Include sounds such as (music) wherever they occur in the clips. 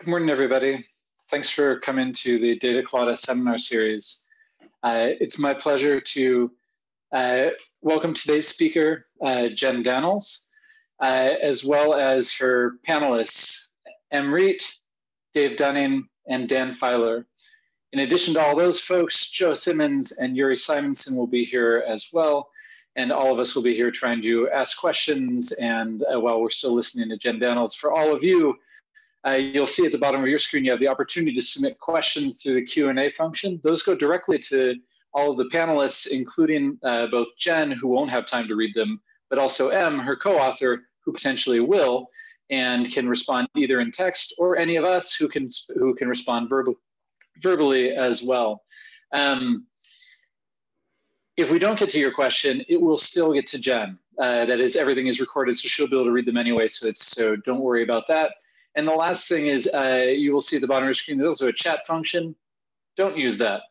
Good morning, everybody. Thanks for coming to the Data seminar series. Uh, it's my pleasure to uh, welcome today's speaker, uh, Jen Dannals, uh, as well as her panelists, Em Reit, Dave Dunning, and Dan Feiler. In addition to all those folks, Joe Simmons and Uri Simonsohn will be here as well. And all of us will be here trying to ask questions. And uh, while we're still listening to Jen Dannals, for all of you, uh, you'll see at the bottom of your screen, you have the opportunity to submit questions through the Q&A function. Those go directly to all of the panelists, including uh, both Jen, who won't have time to read them, but also Em, her co-author, who potentially will, and can respond either in text or any of us who can, who can respond verbal, verbally as well. Um, if we don't get to your question, it will still get to Jen. Uh, that is, everything is recorded, so she'll be able to read them anyway. So it's so don't worry about that. And the last thing is uh, you will see at the bottom of your screen, there's also a chat function. Don't use that.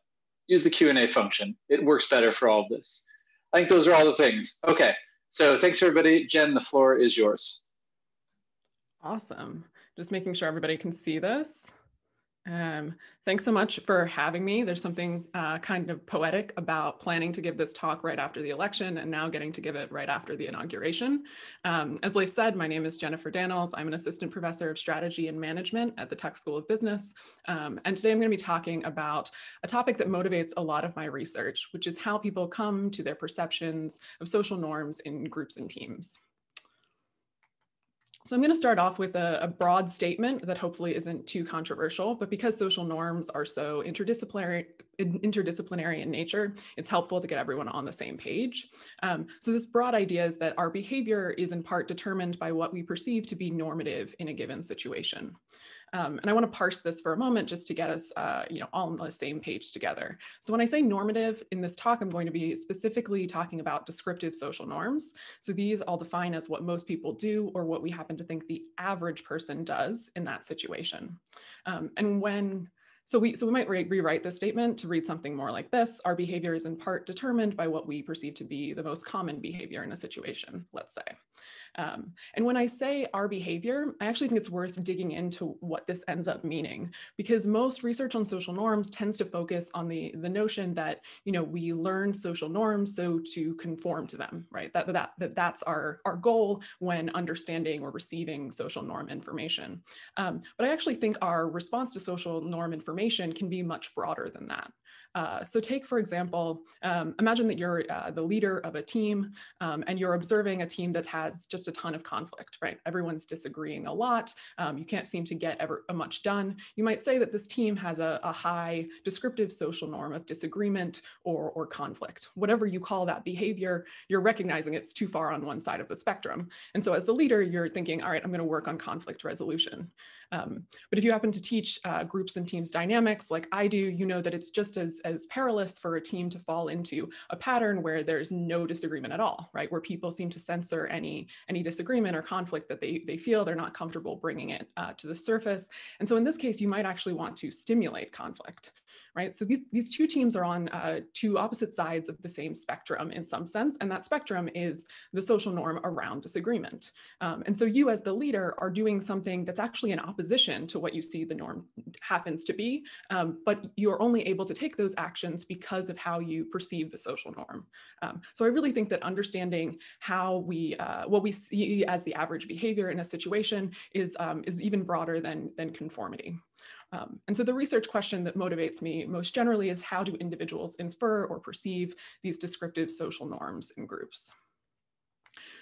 Use the Q&A function. It works better for all of this. I think those are all the things. Okay, so thanks everybody. Jen, the floor is yours. Awesome. Just making sure everybody can see this. Um, thanks so much for having me. There's something uh, kind of poetic about planning to give this talk right after the election and now getting to give it right after the inauguration. Um, as Leif said, my name is Jennifer Dannals. I'm an assistant professor of strategy and management at the Tuck School of Business. Um, and today I'm going to be talking about a topic that motivates a lot of my research, which is how people come to their perceptions of social norms in groups and teams. So I'm going to start off with a, a, broad statement that hopefully isn't too controversial, but because social norms are so interdisciplinary, interdisciplinary in nature, it's helpful to get everyone on the same page. Um, so this broad idea is that our behavior is in part determined by what we perceive to be normative in a given situation. Um, and I want to parse this for a moment just to get us uh, you know, all on the same page together. So when I say normative in this talk, I'm going to be specifically talking about descriptive social norms. So these I'll define as what most people do or what we happen to think the average person does in that situation. Um, and when so we, so we might re rewrite this statement to read something more like this. Our behavior is in part determined by what we perceive to be the most common behavior in a situation, let's say. Um, and when I say our behavior, I actually think it's worth digging into what this ends up meaning, because most research on social norms tends to focus on the, the notion that, you know, we learn social norms so to conform to them, right? That, that, that that's our, our goal when understanding or receiving social norm information. Um, but I actually think our response to social norm information can be much broader than that. Uh, so take, for example, um, imagine that you're uh, the leader of a team um, and you're observing a team that has just a ton of conflict, right? Everyone's disagreeing a lot. Um, you can't seem to get ever uh, much done. You might say that this team has a, a high descriptive social norm of disagreement or, or conflict. Whatever you call that behavior, you're recognizing it's too far on one side of the spectrum. And so as the leader, you're thinking, all right, I'm gonna work on conflict resolution. Um, but if you happen to teach uh, groups and teams dynamics like I do, you know that it's just as, as perilous for a team to fall into a pattern where there's no disagreement at all, right? Where people seem to censor any, any disagreement or conflict that they, they feel they're not comfortable bringing it uh, to the surface. And so in this case, you might actually want to stimulate conflict, right? So these, these two teams are on uh, two opposite sides of the same spectrum in some sense, and that spectrum is the social norm around disagreement. Um, and so you as the leader are doing something that's actually in opposition to what you see the norm happens to be, um, but you're only able to take those actions because of how you perceive the social norm. Um, so I really think that understanding how we, uh, what we see as the average behavior in a situation is, um, is even broader than, than conformity. Um, and so the research question that motivates me most generally is how do individuals infer or perceive these descriptive social norms in groups?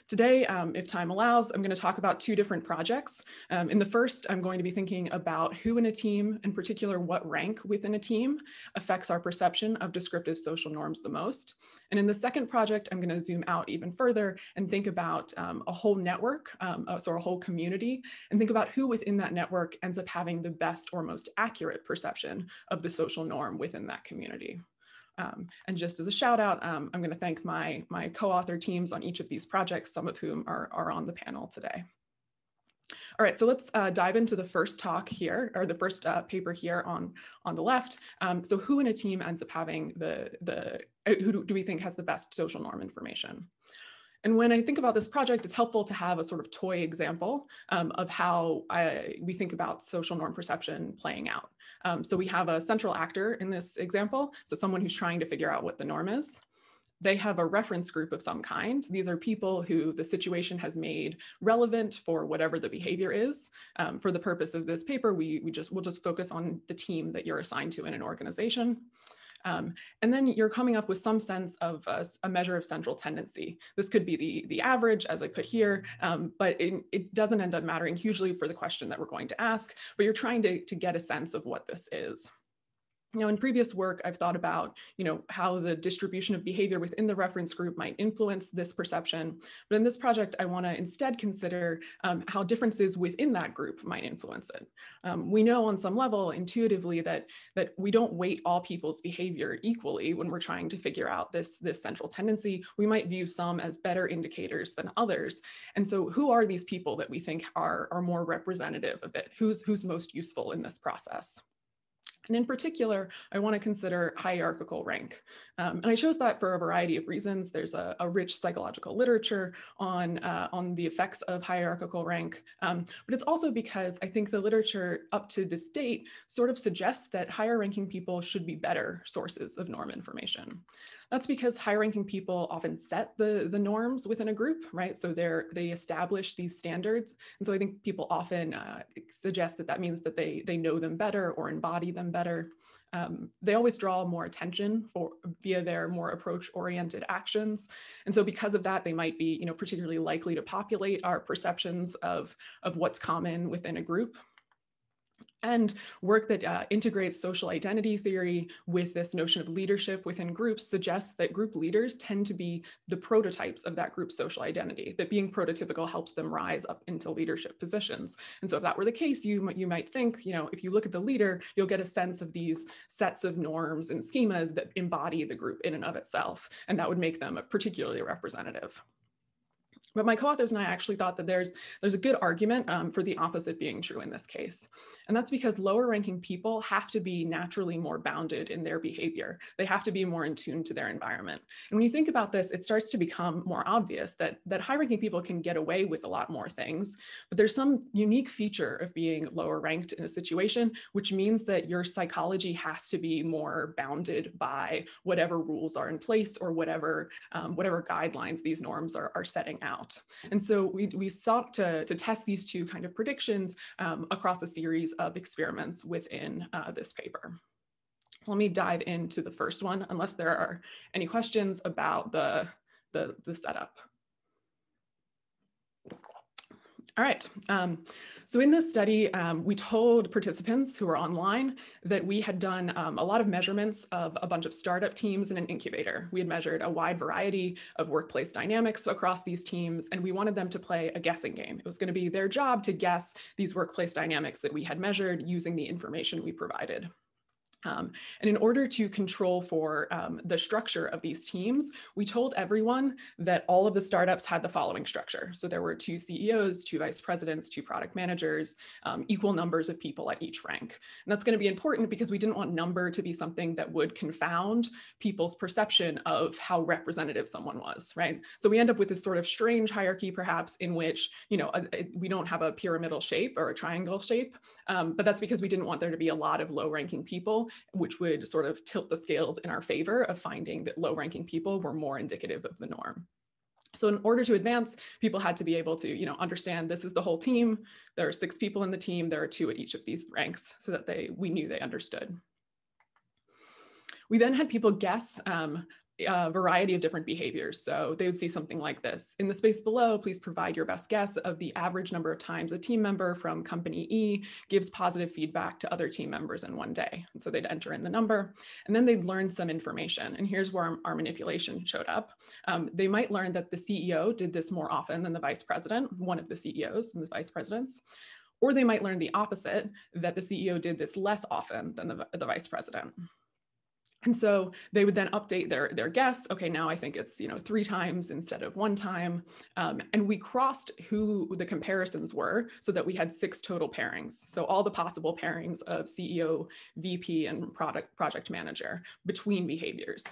Today, um, if time allows, I'm going to talk about two different projects. Um, in the first, I'm going to be thinking about who in a team, in particular what rank within a team, affects our perception of descriptive social norms the most. And in the second project, I'm going to zoom out even further and think about um, a whole network, um, uh, so a whole community, and think about who within that network ends up having the best or most accurate perception of the social norm within that community. Um, and just as a shout out, um, I'm going to thank my, my co-author teams on each of these projects, some of whom are, are on the panel today. All right, so let's uh, dive into the first talk here, or the first uh, paper here on, on the left. Um, so who in a team ends up having the, the uh, who do, do we think has the best social norm information? And when I think about this project, it's helpful to have a sort of toy example um, of how I, we think about social norm perception playing out. Um, so we have a central actor in this example, so someone who's trying to figure out what the norm is. They have a reference group of some kind. These are people who the situation has made relevant for whatever the behavior is. Um, for the purpose of this paper, we, we just, we'll just focus on the team that you're assigned to in an organization. Um, and then you're coming up with some sense of a, a, measure of central tendency. This could be the, the average, as I put here, um, but it, it, doesn't end up mattering hugely for the question that we're going to ask, but you're trying to, to get a sense of what this is. Now, in previous work, I've thought about, you know, how the distribution of behavior within the reference group might influence this perception. But in this project, I want to instead consider um, how differences within that group might influence it. Um, we know on some level intuitively that, that we don't weight all people's behavior equally when we're trying to figure out this, this central tendency. We might view some as better indicators than others. And so who are these people that we think are, are more representative of it? Who's, who's most useful in this process? And in particular, I want to consider hierarchical rank. Um, and I chose that for a variety of reasons. There's a, a rich psychological literature on, uh, on the effects of hierarchical rank, um, but it's also because I think the literature up to this date sort of suggests that higher ranking people should be better sources of norm information. That's because high ranking people often set the, the norms within a group, right? So they're, they establish these standards. And so I think people often uh, suggest that that means that they, they know them better or embody them better. Um, they always draw more attention for via their more approach oriented actions. And so because of that, they might be, you know, particularly likely to populate our perceptions of, of what's common within a group and work that uh, integrates social identity theory with this notion of leadership within groups suggests that group leaders tend to be the prototypes of that group's social identity, that being prototypical helps them rise up into leadership positions. And so if that were the case, you, you might think, you know, if you look at the leader, you'll get a sense of these sets of norms and schemas that embody the group in and of itself, and that would make them a particularly representative. But my co-authors and I actually thought that there's, there's a good argument um, for the opposite being true in this case. And that's because lower ranking people have to be naturally more bounded in their behavior. They have to be more in tune to their environment. And when you think about this, it starts to become more obvious that, that high ranking people can get away with a lot more things, but there's some unique feature of being lower ranked in a situation, which means that your psychology has to be more bounded by whatever rules are in place or whatever, um, whatever guidelines these norms are, are setting out out. And so we, we sought to, to test these two kind of predictions um, across a series of experiments within uh, this paper. Let me dive into the first one, unless there are any questions about the, the, the setup. All right. Um, so in this study, um, we told participants who were online that we had done um, a lot of measurements of a bunch of startup teams in an incubator. We had measured a wide variety of workplace dynamics across these teams, and we wanted them to play a guessing game. It was going to be their job to guess these workplace dynamics that we had measured using the information we provided. Um, and in order to control for um, the structure of these teams, we told everyone that all of the startups had the following structure. So there were two CEOs, two vice presidents, two product managers, um, equal numbers of people at each rank. And that's going to be important because we didn't want number to be something that would confound people's perception of how representative someone was, right? So we end up with this sort of strange hierarchy, perhaps, in which, you know, a, a, we don't have a pyramidal shape or a triangle shape, um, but that's because we didn't want there to be a lot of low ranking people which would sort of tilt the scales in our favor of finding that low ranking people were more indicative of the norm. So in order to advance, people had to be able to, you know, understand this is the whole team. There are six people in the team. There are two at each of these ranks so that they we knew they understood. We then had people guess um, a variety of different behaviors. So they would see something like this. In the space below, please provide your best guess of the average number of times a team member from company E gives positive feedback to other team members in one day. And so they'd enter in the number and then they'd learn some information. And here's where our, manipulation showed up. Um, they might learn that the CEO did this more often than the vice president, one of the CEOs and the vice presidents. Or they might learn the opposite, that the CEO did this less often than the, the vice president. And so they would then update their, their guess. Okay, now I think it's you know three times instead of one time. Um, and we crossed who the comparisons were so that we had six total pairings. So all the possible pairings of CEO, VP, and product project manager between behaviors.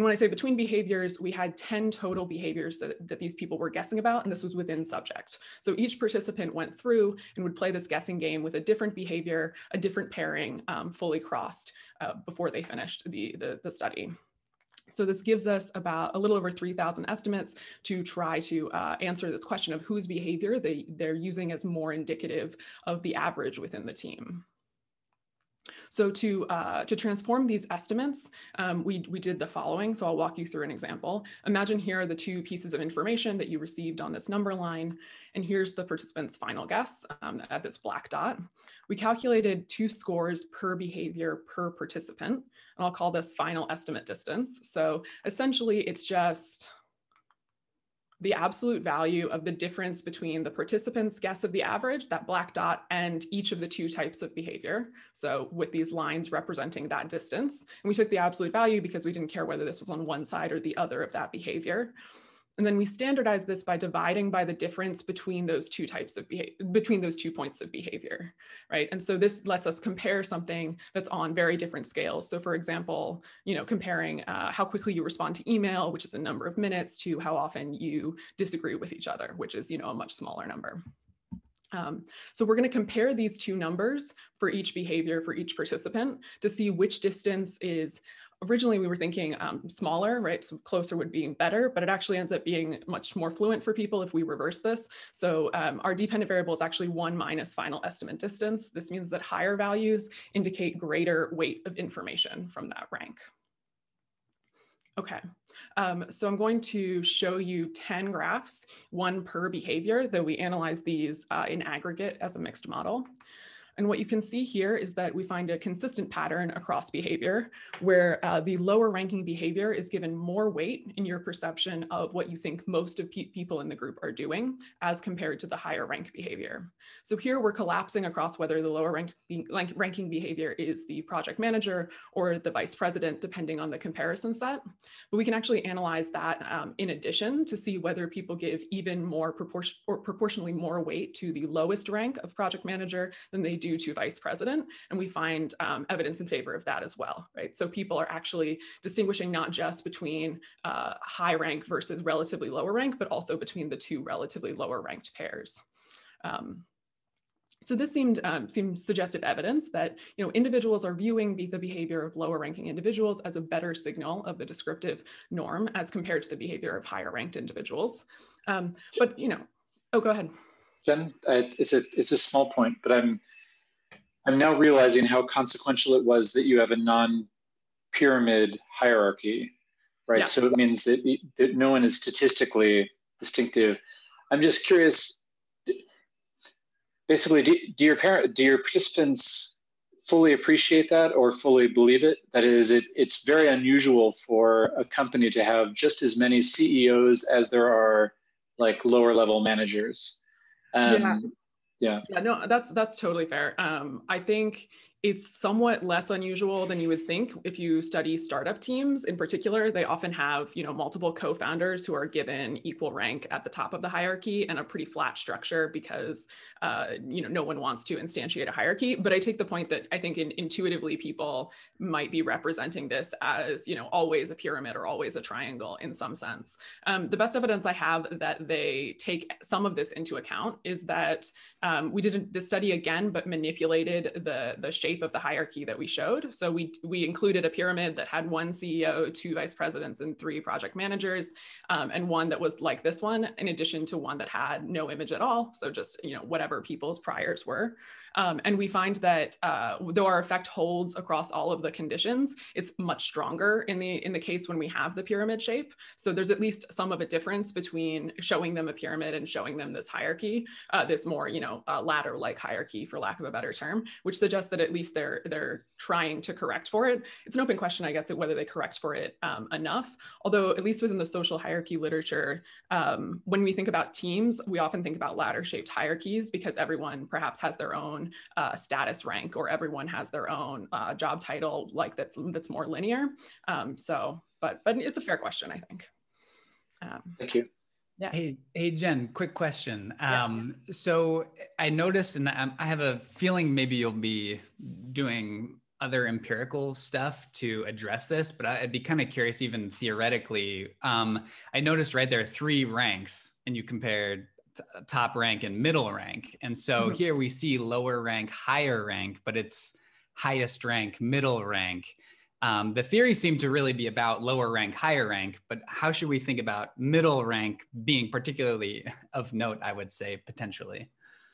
And when I say between behaviors, we had 10 total behaviors that, that these people were guessing about, and this was within subject. So each participant went through and would play this guessing game with a different behavior, a different pairing um, fully crossed uh, before they finished the, the, the study. So this gives us about a little over 3,000 estimates to try to uh, answer this question of whose behavior they, they're using as more indicative of the average within the team. So to, uh, to transform these estimates, um, we, we did the following. So I'll walk you through an example. Imagine here are the two pieces of information that you received on this number line. And here's the participant's final guess um, at this black dot. We calculated two scores per behavior per participant. And I'll call this final estimate distance. So essentially it's just the absolute value of the difference between the participant's guess of the average, that black dot, and each of the two types of behavior. So with these lines representing that distance. And we took the absolute value because we didn't care whether this was on one side or the other of that behavior. And then we standardize this by dividing by the difference between those two types of behavior, between those two points of behavior, right? And so this lets us compare something that's on very different scales. So for example, you know, comparing uh, how quickly you respond to email, which is a number of minutes, to how often you disagree with each other, which is, you know, a much smaller number. Um, so we're going to compare these two numbers for each behavior for each participant to see which distance is originally we were thinking um, smaller, right? So closer would be better, but it actually ends up being much more fluent for people if we reverse this. So um, our dependent variable is actually one minus final estimate distance. This means that higher values indicate greater weight of information from that rank. Okay, um, so I'm going to show you 10 graphs, one per behavior, though we analyze these uh, in aggregate as a mixed model. And what you can see here is that we find a consistent pattern across behavior where uh, the lower ranking behavior is given more weight in your perception of what you think most of pe people in the group are doing as compared to the higher rank behavior. So here we're collapsing across whether the lower rank be ranking behavior is the project manager or the vice president, depending on the comparison set. But we can actually analyze that um, in addition to see whether people give even more proportion or proportionally more weight to the lowest rank of project manager than they do to vice president. And we find um, evidence in favor of that as well, right? So people are actually distinguishing not just between uh, high rank versus relatively lower rank, but also between the two relatively lower ranked pairs. Um, so this seemed um, seemed suggestive evidence that you know individuals are viewing the behavior of lower ranking individuals as a better signal of the descriptive norm as compared to the behavior of higher ranked individuals. Um, but you know, oh, go ahead. Jen, it's a it's a small point, but I'm I'm now realizing how consequential it was that you have a non-pyramid hierarchy, right? Yeah. So it means that, that no one is statistically distinctive. I'm just curious. Basically, do, do your parent, do your participants fully appreciate that or fully believe it? That is, it, it's very unusual for a company to have just as many CEOs as there are like lower level managers. Um, yeah yeah. Yeah no that's that's totally fair. Um i think it's somewhat less unusual than you would think if you study startup teams in particular. They often have you know multiple co-founders who are given equal rank at the top of the hierarchy and a pretty flat structure because uh, you know no one wants to instantiate a hierarchy. But i take the point that i think in, intuitively people might be representing this as you know always a pyramid or always a triangle in some sense. Um, the best evidence i have that they take some of this into account is that um, we did this study again but manipulated the the shape shape of the hierarchy that we showed. So we, we included a pyramid that had one CEO, two vice presidents, and three project managers, um, and one that was like this one, in addition to one that had no image at all. So just, you know, whatever people's priors were. Um, and we find that uh, though our effect holds across all of the conditions, it's much stronger in the in the case when we have the pyramid shape. So there's at least some of a difference between showing them a pyramid and showing them this hierarchy, uh, this more you know uh, ladder-like hierarchy, for lack of a better term, which suggests that at least they're they're trying to correct for it. It's an open question, I guess, whether they correct for it um, enough. Although at least within the social hierarchy literature, um, when we think about teams, we often think about ladder-shaped hierarchies because everyone perhaps has their own own uh, status rank or everyone has their own uh, job title like that's that's more linear um, so but but it's a fair question i think um, thank you yeah. Hey, hey, Jen, quick question. Um, yeah. So I noticed, and I have a feeling maybe you'll be doing other empirical stuff to address this, but I'd be kind of curious, even theoretically. Um, I noticed right there are three ranks, and you compared top rank and middle rank. And so mm-hmm. here we see lower rank, higher rank, but it's highest rank, middle rank. Um, the theory seemed to really be about lower rank, higher rank, but how should we think about middle rank being particularly (laughs) of note, I would say, potentially?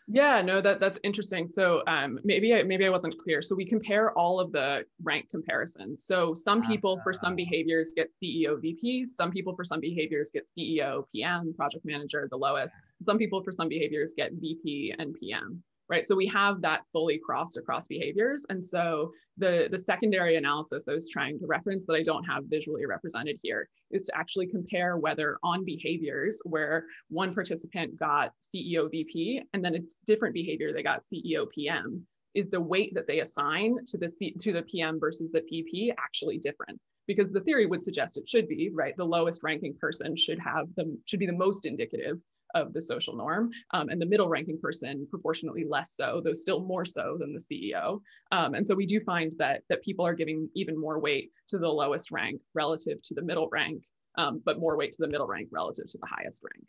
Yeah, no, that that's interesting. So um, maybe I, maybe I wasn't clear. So we compare all of the rank comparisons. So some people for some ah. behaviors get CEO VP. Some people for some behaviors get CEO PM, project manager, the lowest. Some people for some behaviors get VP and PM right? So we have that fully crossed across behaviors. And so the, the secondary analysis I was trying to reference that I don't have visually represented here is to actually compare whether on behaviors where one participant got CEO VP and then a different behavior they got CEO PM, is the weight that they assign to the C, to the PM versus the PP actually different? Because the theory would suggest it should be, right? The lowest ranking person should have the should be the most indicative of the social norm, um, and the middle ranking person proportionately less so, though still more so than the CEO. Um, and so we do find that that people are giving even more weight to the lowest rank relative to the middle rank, um, but more weight to the middle rank relative to the highest rank.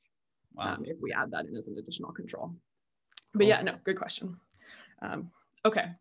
Wow. Um, if we add that in as an additional control. But yeah, no, good question. Um, okay.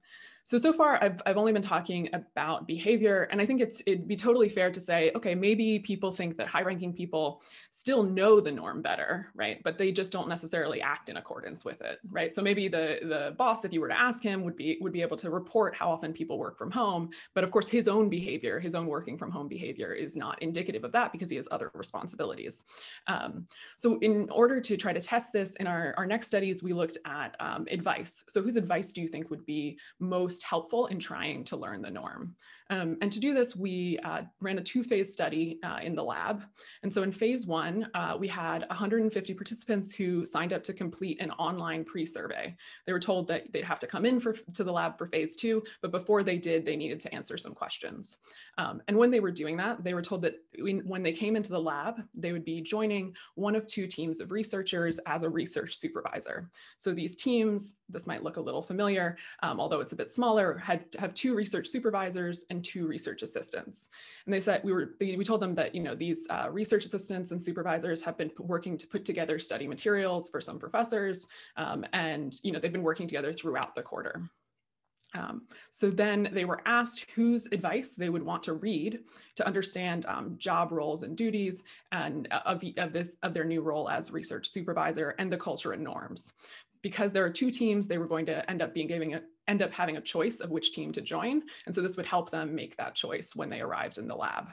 So, so far I've, I've only been talking about behavior and I think it's, it'd be totally fair to say, okay, maybe people think that high ranking people still know the norm better, right? But they just don't necessarily act in accordance with it, right? So maybe the, the boss, if you were to ask him would be, would be able to report how often people work from home. But of course his own behavior, his own working from home behavior is not indicative of that because he has other responsibilities. Um, so in order to try to test this in our, our next studies, we looked at um, advice. So whose advice do you think would be most most helpful in trying to learn the norm. Um, and to do this, we uh, ran a two-phase study uh, in the lab. And so in phase one, uh, we had 150 participants who signed up to complete an online pre-survey. They were told that they'd have to come in for, to the lab for phase two, but before they did, they needed to answer some questions. Um, and when they were doing that, they were told that when, they came into the lab, they would be joining one of two teams of researchers as a research supervisor. So these teams, this might look a little familiar, um, although it's a bit smaller, had have two research supervisors and two research assistants. And they said we were we told them that you know these uh, research assistants and supervisors have been working to put together study materials for some professors, um, and you know they've been working together throughout the quarter. Um, so then they were asked whose advice they would want to read to understand um, job roles and duties and uh, of, of this of their new role as research supervisor and the culture and norms. Because there are two teams, they were going to end up being giving end up having a choice of which team to join. And so this would help them make that choice when they arrived in the lab.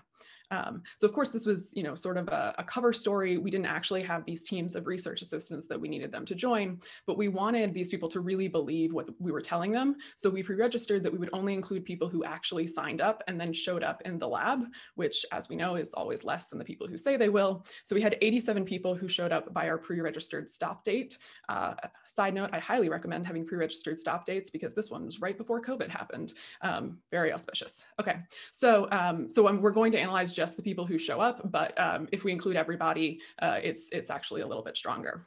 Um, so of course, this was, you know, sort of a, a, cover story. We didn't actually have these teams of research assistants that we needed them to join, but we wanted these people to really believe what we were telling them. So we pre-registered that we would only include people who actually signed up and then showed up in the lab, which as we know is always less than the people who say they will. So we had 87 people who showed up by our pre-registered stop date. Uh, side note, I highly recommend having pre-registered stop dates because this one was right before COVID happened. Um, very auspicious. Okay, so, um, so we're going to analyze just the people who show up, but um, if we include everybody, uh, it's, it's actually a little bit stronger.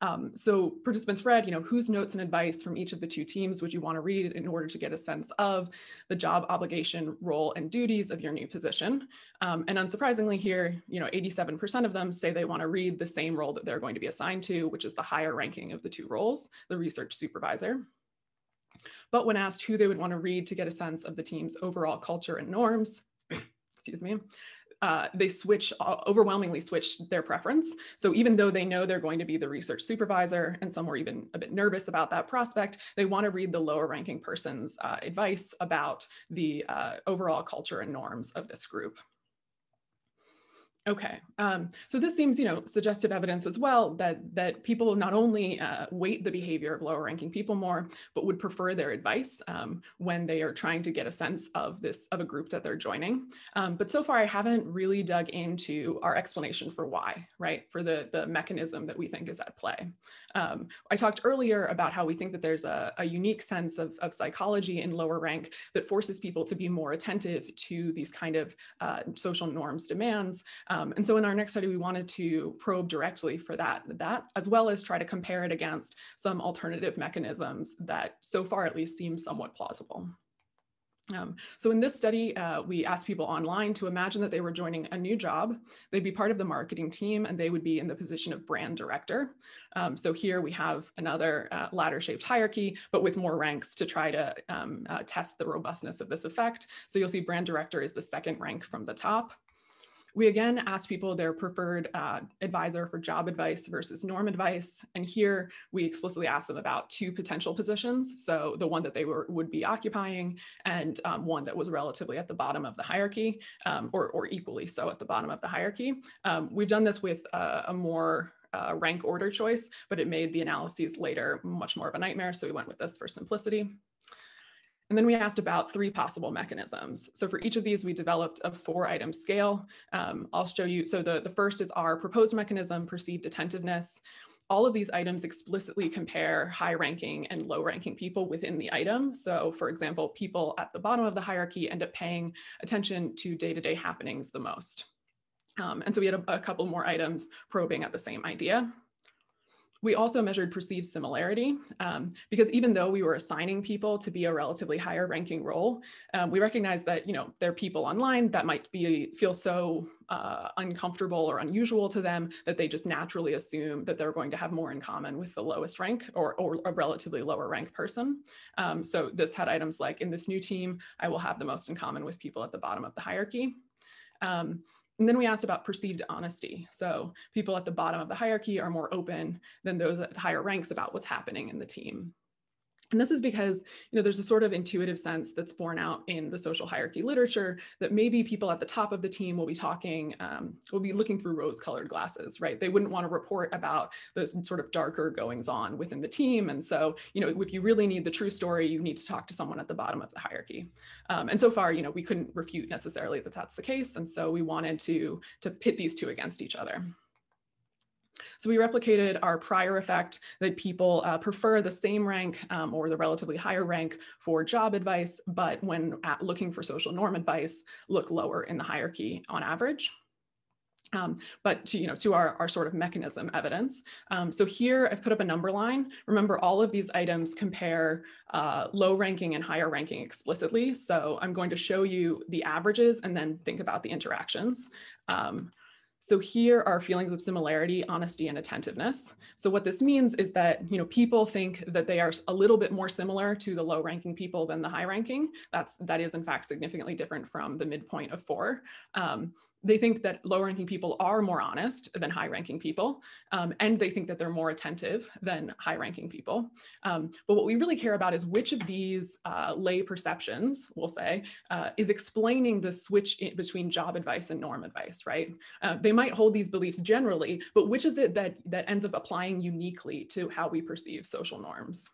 Um, so participants read, you know, whose notes and advice from each of the two teams would you want to read in order to get a sense of the job obligation, role, and duties of your new position. Um, and unsurprisingly here, you know, 87% of them say they want to read the same role that they're going to be assigned to, which is the higher ranking of the two roles, the research supervisor. But when asked who they would want to read to get a sense of the team's overall culture and norms, excuse me, uh, they switch uh, overwhelmingly switch their preference. So even though they know they're going to be the research supervisor, and some were even a bit nervous about that prospect, they want to read the lower ranking person's uh, advice about the uh, overall culture and norms of this group. Okay, um, so this seems, you know, suggestive evidence as well that that people not only uh, weight the behavior of lower ranking people more, but would prefer their advice um, when they are trying to get a sense of this of a group that they're joining. Um, but so far, I haven't really dug into our explanation for why, right? For the the mechanism that we think is at play. Um, I talked earlier about how we think that there's a, a unique sense of, of psychology in lower rank that forces people to be more attentive to these kind of uh, social norms demands. Um, and so in our next study, we wanted to probe directly for that, that, as well as try to compare it against some alternative mechanisms that so far at least seem somewhat plausible. Um, so in this study, uh, we asked people online to imagine that they were joining a new job. They'd be part of the marketing team and they would be in the position of brand director. Um, so here we have another uh, ladder shaped hierarchy, but with more ranks to try to um, uh, test the robustness of this effect. So you'll see brand director is the second rank from the top. We again asked people their preferred uh, advisor for job advice versus norm advice. And here we explicitly asked them about two potential positions. So the one that they were, would be occupying and um, one that was relatively at the bottom of the hierarchy um, or, or equally so at the bottom of the hierarchy. Um, we've done this with uh, a more uh, rank order choice, but it made the analyses later much more of a nightmare. So we went with this for simplicity. And then we asked about three possible mechanisms. So for each of these, we developed a four item scale. Um, I'll show you. So the, the first is our proposed mechanism, perceived attentiveness. All of these items explicitly compare high ranking and low ranking people within the item. So for example, people at the bottom of the hierarchy end up paying attention to day-to-day -day happenings the most. Um, and so we had a, a couple more items probing at the same idea. We also measured perceived similarity um, because even though we were assigning people to be a relatively higher ranking role, um, we recognize that you know there are people online that might be feel so uh, uncomfortable or unusual to them that they just naturally assume that they're going to have more in common with the lowest rank or, or a relatively lower rank person. Um, so this had items like in this new team, I will have the most in common with people at the bottom of the hierarchy. Um, and then we asked about perceived honesty. So people at the bottom of the hierarchy are more open than those at higher ranks about what's happening in the team. And this is because, you know, there's a sort of intuitive sense that's borne out in the social hierarchy literature that maybe people at the top of the team will be talking, um, will be looking through rose colored glasses, right? They wouldn't want to report about those sort of darker goings on within the team. And so, you know, if you really need the true story, you need to talk to someone at the bottom of the hierarchy. Um, and so far, you know, we couldn't refute necessarily that that's the case. And so we wanted to, to pit these two against each other. So we replicated our prior effect that people uh, prefer the same rank um, or the relatively higher rank for job advice, but when looking for social norm advice, look lower in the hierarchy on average. Um, but to, you know, to our, our sort of mechanism evidence. Um, so here I've put up a number line. Remember all of these items compare uh, low ranking and higher ranking explicitly. So I'm going to show you the averages and then think about the interactions. Um, so here are feelings of similarity, honesty, and attentiveness. So what this means is that you know people think that they are a little bit more similar to the low-ranking people than the high-ranking. That's that is in fact significantly different from the midpoint of four. Um, they think that low ranking people are more honest than high ranking people, um, and they think that they're more attentive than high ranking people. Um, but what we really care about is which of these uh, lay perceptions, we'll say, uh, is explaining the switch between job advice and norm advice, right? Uh, they might hold these beliefs generally, but which is it that, that ends up applying uniquely to how we perceive social norms?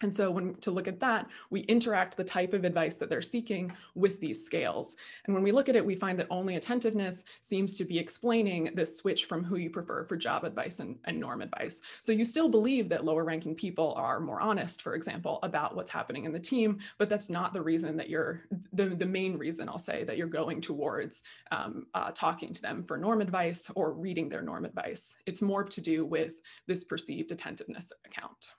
And so when to look at that, we interact the type of advice that they're seeking with these scales. And when we look at it, we find that only attentiveness seems to be explaining this switch from who you prefer for job advice and, and norm advice. So you still believe that lower ranking people are more honest, for example, about what's happening in the team, but that's not the reason that you're, the, the main reason I'll say that you're going towards um, uh, talking to them for norm advice or reading their norm advice. It's more to do with this perceived attentiveness account.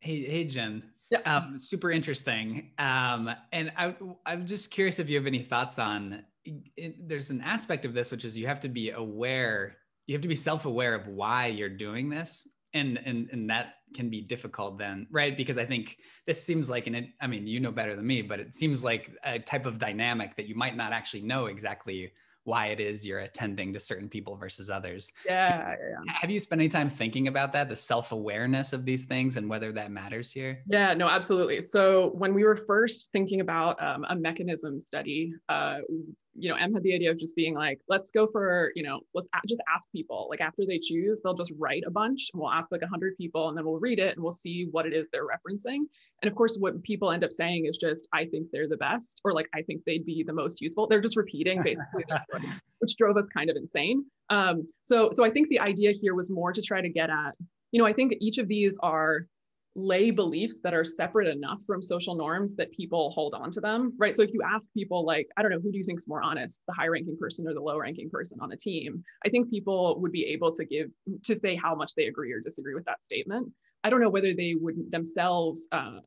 Hey, hey, Jen. Yeah. Um, super interesting. Um, and I, I'm just curious if you have any thoughts on. It, there's an aspect of this which is you have to be aware. You have to be self-aware of why you're doing this, and and and that can be difficult then, right? Because I think this seems like an. I mean, you know better than me, but it seems like a type of dynamic that you might not actually know exactly why it is you're attending to certain people versus others. Yeah, yeah. Have you spent any time thinking about that, the self awareness of these things and whether that matters here? Yeah, no, absolutely. So when we were first thinking about um, a mechanism study, uh, you know, Em had the idea of just being like, let's go for, you know, let's just ask people. Like after they choose, they'll just write a bunch and we'll ask like a hundred people and then we'll read it and we'll see what it is they're referencing. And of course, what people end up saying is just, I think they're the best, or like, I think they'd be the most useful. They're just repeating basically, (laughs) which drove us kind of insane. Um, so, so I think the idea here was more to try to get at, you know, I think each of these are lay beliefs that are separate enough from social norms that people hold on to them, right? So if you ask people like, I don't know, who do you think is more honest, the high ranking person or the low ranking person on a team? I think people would be able to give, to say how much they agree or disagree with that statement. I don't know whether they would themselves uh,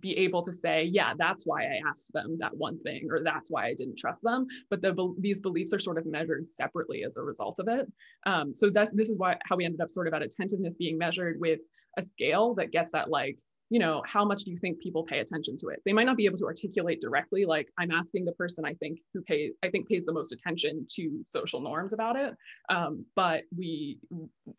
be able to say, yeah, that's why I asked them that one thing, or that's why I didn't trust them. But the, these beliefs are sort of measured separately as a result of it. Um, so that's this is why how we ended up sort of at attentiveness being measured with a scale that gets at like, you know, how much do you think people pay attention to it? They might not be able to articulate directly, like I'm asking the person I think who pays I think pays the most attention to social norms about it. Um, but we,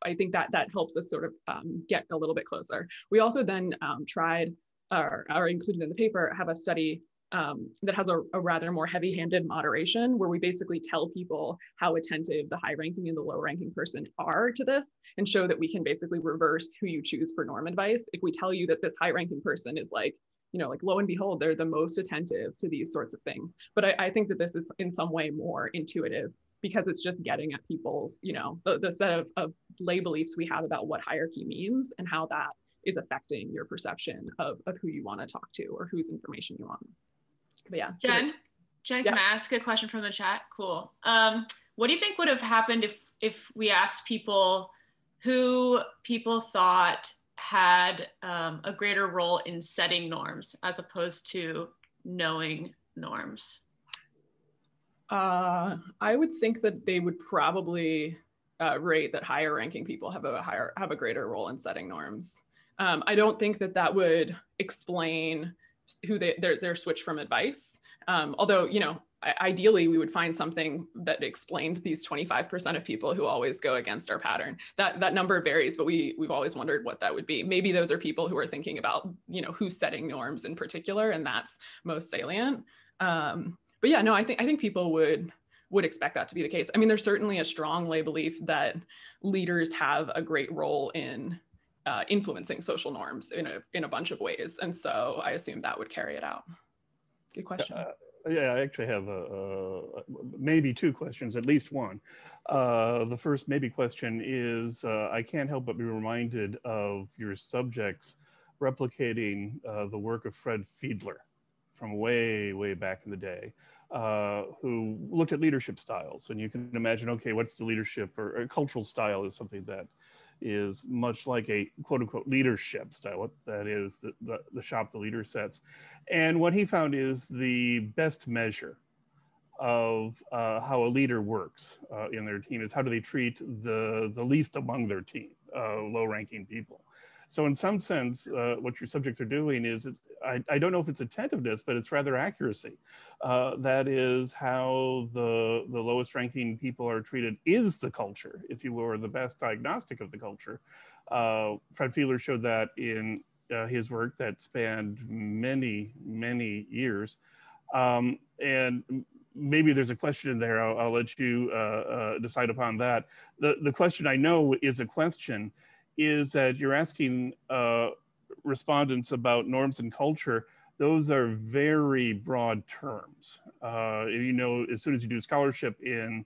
I think that that helps us sort of um, get a little bit closer. We also then um, tried or, are included in the paper have a study um, that has a, a, rather more heavy-handed moderation where we basically tell people how attentive the high-ranking and the low-ranking person are to this and show that we can basically reverse who you choose for norm advice. If we tell you that this high-ranking person is like, you know, like lo and behold, they're the most attentive to these sorts of things. But I, I think that this is in some way more intuitive because it's just getting at people's, you know, the, the set of, of lay beliefs we have about what hierarchy means and how that is affecting your perception of, of who you want to talk to or whose information you want. But yeah. Jen, Jen, can yeah. I ask a question from the chat? Cool. Um, what do you think would have happened if if we asked people who people thought had um, a greater role in setting norms as opposed to knowing norms? Uh, I would think that they would probably uh, rate that higher ranking people have a higher have a greater role in setting norms. Um, I don't think that that would explain who they, their, their switch from advice. Um, although, you know, ideally we would find something that explained these 25% of people who always go against our pattern. That that number varies but we we've always wondered what that would be. Maybe those are people who are thinking about you know who's setting norms in particular and that's most salient. Um, but yeah no i think i think people would would expect that to be the case. I mean there's certainly a strong lay belief that leaders have a great role in uh, influencing social norms in a in a bunch of ways, and so I assume that would carry it out. Good question. Uh, yeah, I actually have a, a, maybe two questions, at least one. Uh, the first maybe question is uh, I can't help but be reminded of your subjects replicating uh, the work of Fred Fiedler from way, way back in the day. Uh, who looked at leadership styles and you can imagine okay what's the leadership or, or cultural style is something that is much like a quote unquote leadership style. What that is the, the, the shop the leader sets. And what he found is the best measure of uh, how a leader works uh, in their team is how do they treat the, the least among their team, uh, low ranking people. So in some sense, uh, what your subjects are doing is, I, I don't know if it's attentiveness, but it's rather accuracy. Uh, that is how the, the lowest ranking people are treated is the culture, if you will, or the best diagnostic of the culture. Uh, Fred Fiedler showed that in uh, his work that spanned many, many years. Um, and maybe there's a question there. I'll, I'll let you uh, uh, decide upon that. The, the question I know is a question is that you're asking uh, respondents about norms and culture. Those are very broad terms. Uh, you know, as soon as you do scholarship in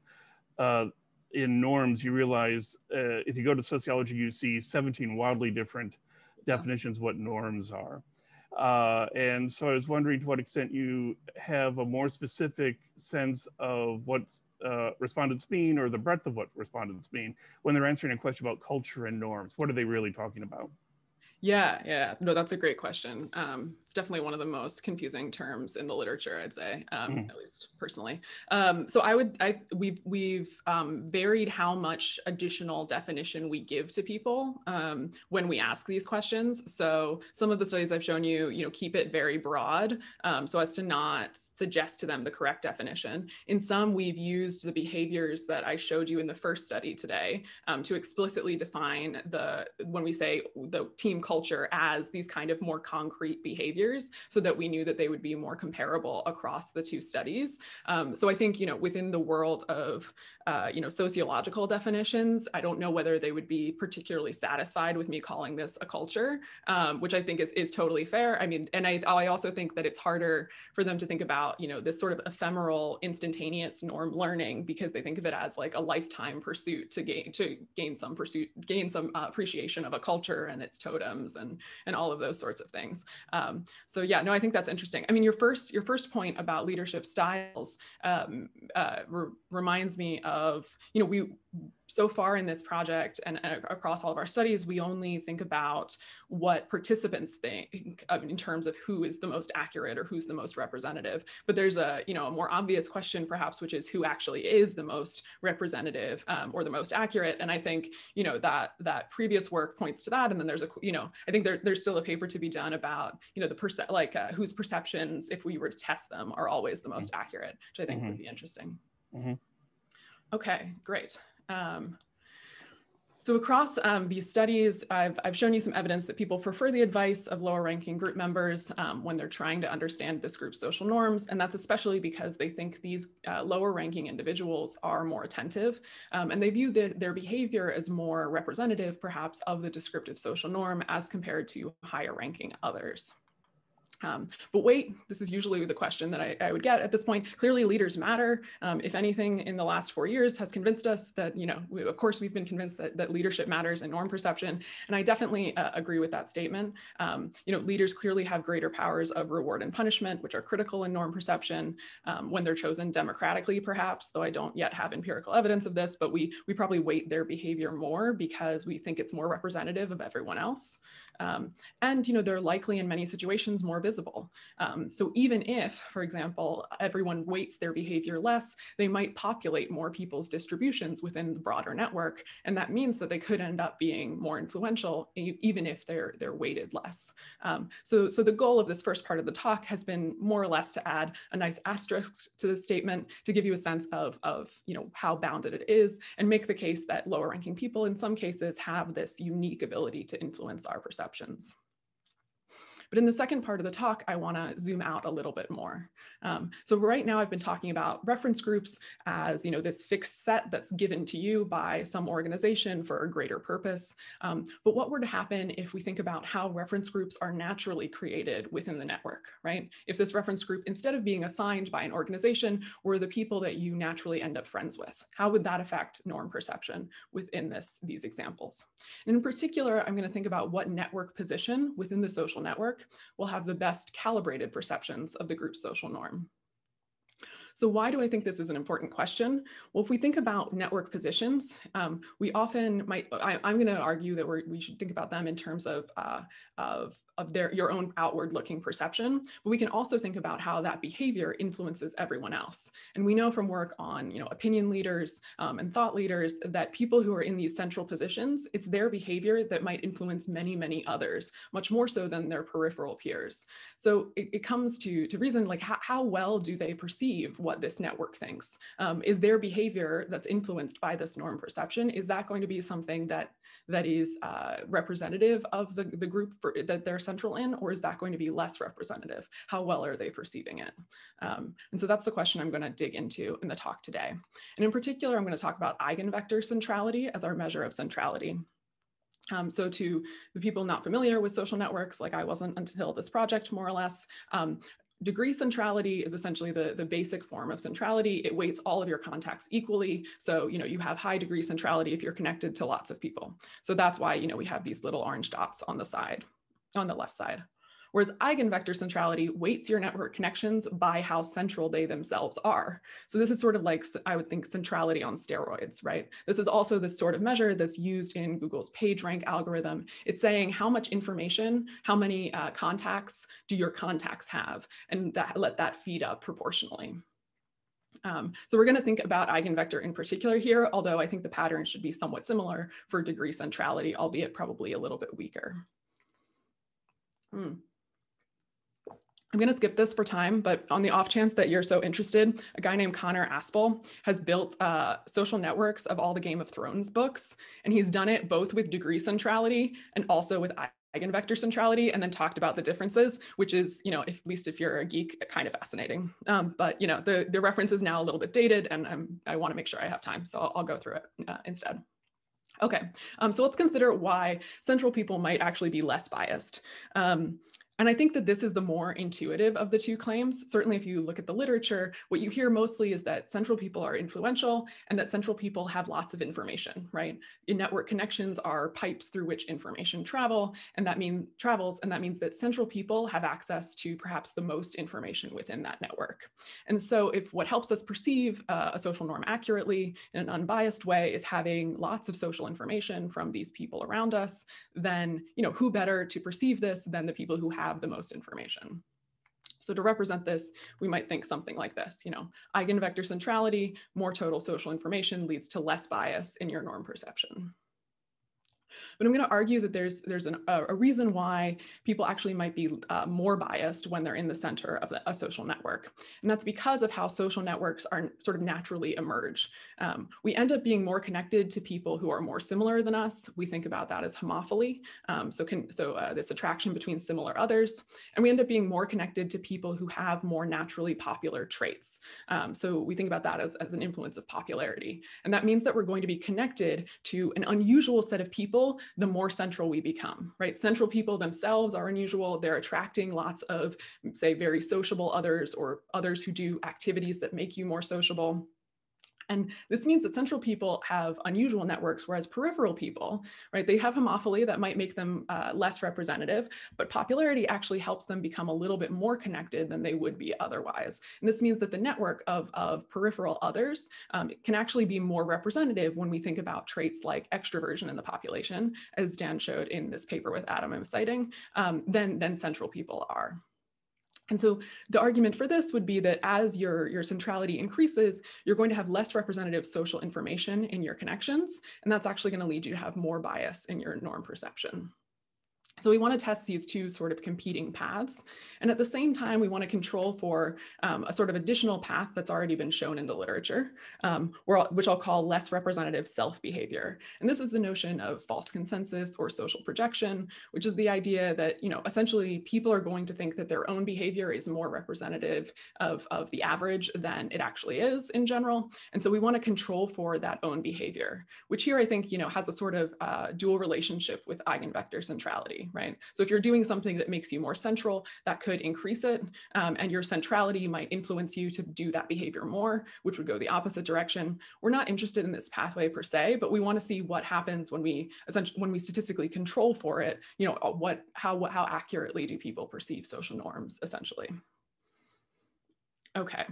uh, in norms, you realize uh, if you go to sociology, you see 17 wildly different definitions what norms are. Uh, and so I was wondering to what extent you have a more specific sense of what uh, respondents mean or the breadth of what respondents mean when they're answering a question about culture and norms? What are they really talking about? Yeah, yeah, no, that's a great question. Um, definitely one of the most confusing terms in the literature, I'd say, um, mm. at least personally. Um, so I would, I we've we've um, varied how much additional definition we give to people um, when we ask these questions. So some of the studies I've shown you, you know, keep it very broad, um, so as to not suggest to them the correct definition. In some, we've used the behaviors that I showed you in the first study today to explicitly define the when we say the team culture as these kind of more concrete behaviors behaviors so that we knew that they would be more comparable across the two studies. Um, so I think, you know, within the world of, uh, you know, sociological definitions, I don't know whether they would be particularly satisfied with me calling this a culture, um, which I think is, is totally fair. I mean, and I, I also think that it's harder for them to think about, you know, this sort of ephemeral, instantaneous norm learning because they think of it as like a lifetime pursuit to gain to gain some pursuit, gain some uh, appreciation of a culture and its totems and and all of those sorts of things. Um, so yeah, no, I think that's interesting. I mean, your first your first point about leadership styles um, uh, re reminds me of you know we so far in this project and across all of our studies, we only think about what participants think in terms of who is the most accurate or who's the most representative. But there's a, you know, a more obvious question perhaps, which is who actually is the most representative um, or the most accurate. And I think, you know, that that previous work points to that. And then there's a, you know, I think there, there's still a paper to be done about, you know, the perce like uh, whose perceptions, if we were to test them, are always the most accurate, which I think mm -hmm. would be interesting. Mm -hmm. Okay, great. Um, so across um, these studies, I've, I've shown you some evidence that people prefer the advice of lower ranking group members um, when they're trying to understand this group's social norms. And that's especially because they think these uh, lower ranking individuals are more attentive um, and they view the, their behavior as more representative perhaps of the descriptive social norm as compared to higher ranking others. Um, but wait, this is usually the question that I, I, would get at this point. Clearly leaders matter. Um, if anything in the last four years has convinced us that, you know, we, of course we've been convinced that, that leadership matters in norm perception. And I definitely uh, agree with that statement. Um, you know, leaders clearly have greater powers of reward and punishment, which are critical in norm perception um, when they're chosen democratically, perhaps, though I don't yet have empirical evidence of this, but we, we probably weight their behavior more because we think it's more representative of everyone else. Um, and you know, they're likely in many situations more visible. Um, so even if, for example, everyone weights their behavior less, they might populate more people's distributions within the broader network. And that means that they could end up being more influential, even if they're, they're weighted less. Um, so, so the goal of this first part of the talk has been more or less to add a nice asterisk to the statement to give you a sense of, of you know, how bounded it is and make the case that lower ranking people in some cases have this unique ability to influence our perception perceptions. But in the second part of the talk, I wanna zoom out a little bit more. Um, so right now I've been talking about reference groups as you know this fixed set that's given to you by some organization for a greater purpose. Um, but what were to happen if we think about how reference groups are naturally created within the network, right? If this reference group, instead of being assigned by an organization, were the people that you naturally end up friends with, how would that affect norm perception within this, these examples? And in particular, I'm gonna think about what network position within the social network will have the best calibrated perceptions of the group's social norm. So why do I think this is an important question? Well, if we think about network positions, um, we often might, I, am going to argue that we should think about them in terms of, uh, of of their your own outward looking perception but we can also think about how that behavior influences everyone else. And we know from work on you know opinion leaders um, and thought leaders that people who are in these central positions it's their behavior that might influence many many others much more so than their peripheral peers. So it, it comes to to reason like how, how well do they perceive what this network thinks? Um, is their behavior that's influenced by this norm perception is that going to be something that that is uh, representative of the, the group for, that they're central in, or is that going to be less representative? How well are they perceiving it? Um, and so that's the question I'm going to dig into in the talk today. And in particular, I'm going to talk about eigenvector centrality as our measure of centrality. Um, so to the people not familiar with social networks, like I wasn't until this project, more or less, um, Degree centrality is essentially the, the basic form of centrality. It weights all of your contacts equally. So, you know, you have high degree centrality if you're connected to lots of people. So that's why, you know, we have these little orange dots on the side, on the left side whereas eigenvector centrality weights your network connections by how central they themselves are. So this is sort of like, I would think, centrality on steroids, right? This is also the sort of measure that's used in Google's PageRank algorithm. It's saying how much information, how many uh, contacts do your contacts have, and that, let that feed up proportionally. Um, so we're going to think about eigenvector in particular here, although I think the pattern should be somewhat similar for degree centrality, albeit probably a little bit weaker. Hmm. I'm going to skip this for time, but on the off chance that you're so interested, a guy named Connor Aspel has built uh, social networks of all the Game of Thrones books, and he's done it both with degree centrality and also with eigenvector centrality and then talked about the differences, which is, you know, if, at least if you're a geek, kind of fascinating. Um, but, you know, the, the reference is now a little bit dated and I'm, I want to make sure I have time. So I'll, I'll go through it uh, instead. Okay, um, so let's consider why central people might actually be less biased. Um, and I think that this is the more intuitive of the two claims. Certainly, if you look at the literature, what you hear mostly is that central people are influential and that central people have lots of information, right? In network connections are pipes through which information travel, and that means travels, and that means that central people have access to perhaps the most information within that network. And so if what helps us perceive uh, a social norm accurately in an unbiased way is having lots of social information from these people around us, then you know who better to perceive this than the people who have have the most information. So to represent this, we might think something like this, you know, eigenvector centrality, more total social information leads to less bias in your norm perception. But I'm going to argue that there's there's an, a, a, reason why people actually might be uh, more biased when they're in the center of the, a social network. And that's because of how social networks are sort of naturally emerge. Um, we end up being more connected to people who are more similar than us. We think about that as homophily. Um, so can, so uh, this attraction between similar others. And we end up being more connected to people who have more naturally popular traits. Um, so we think about that as, as an influence of popularity. And that means that we're going to be connected to an unusual set of people the more central we become, right? Central people themselves are unusual. They're attracting lots of, say, very sociable others or others who do activities that make you more sociable. And this means that central people have unusual networks, whereas peripheral people, right, they have homophily that might make them uh, less representative, but popularity actually helps them become a little bit more connected than they would be otherwise. And this means that the network of, of peripheral others um, can actually be more representative when we think about traits like extroversion in the population, as Dan showed in this paper with Adam I'm citing, um, than, than central people are. And so the argument for this would be that as your, your centrality increases, you're going to have less representative social information in your connections, and that's actually going to lead you to have more bias in your norm perception. So we want to test these two sort of competing paths. And at the same time, we want to control for um, a sort of additional path that's already been shown in the literature, um, which I'll call less representative self-behavior. And this is the notion of false consensus or social projection, which is the idea that, you know, essentially people are going to think that their own behavior is more representative of, of the average than it actually is in general. And so we want to control for that own behavior, which here I think, you know, has a sort of uh, dual relationship with eigenvector centrality right? So if you're doing something that makes you more central, that could increase it. Um, and your centrality might influence you to do that behavior more, which would go the opposite direction. We're not interested in this pathway per se, but we want to see what happens when we essentially when we statistically control for it, you know, what how what, how accurately do people perceive social norms essentially. Okay.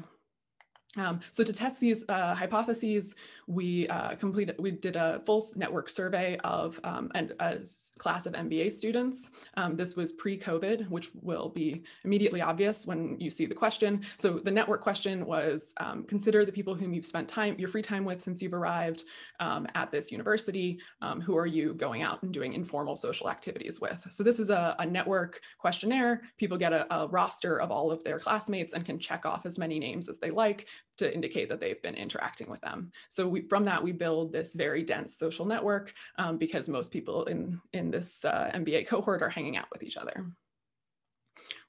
Um, so to test these uh, hypotheses, we uh, completed, we did a full network survey of um, an, a class of MBA students. Um, this was pre-COVID, which will be immediately obvious when you see the question. So the network question was um, consider the people whom you've spent time, your free time with since you've arrived um, at this university. Um, who are you going out and doing informal social activities with? So this is a, a network questionnaire. People get a, a roster of all of their classmates and can check off as many names as they like to indicate that they've been interacting with them. So we, from that, we build this very dense social network um, because most people in, in this uh, MBA cohort are hanging out with each other.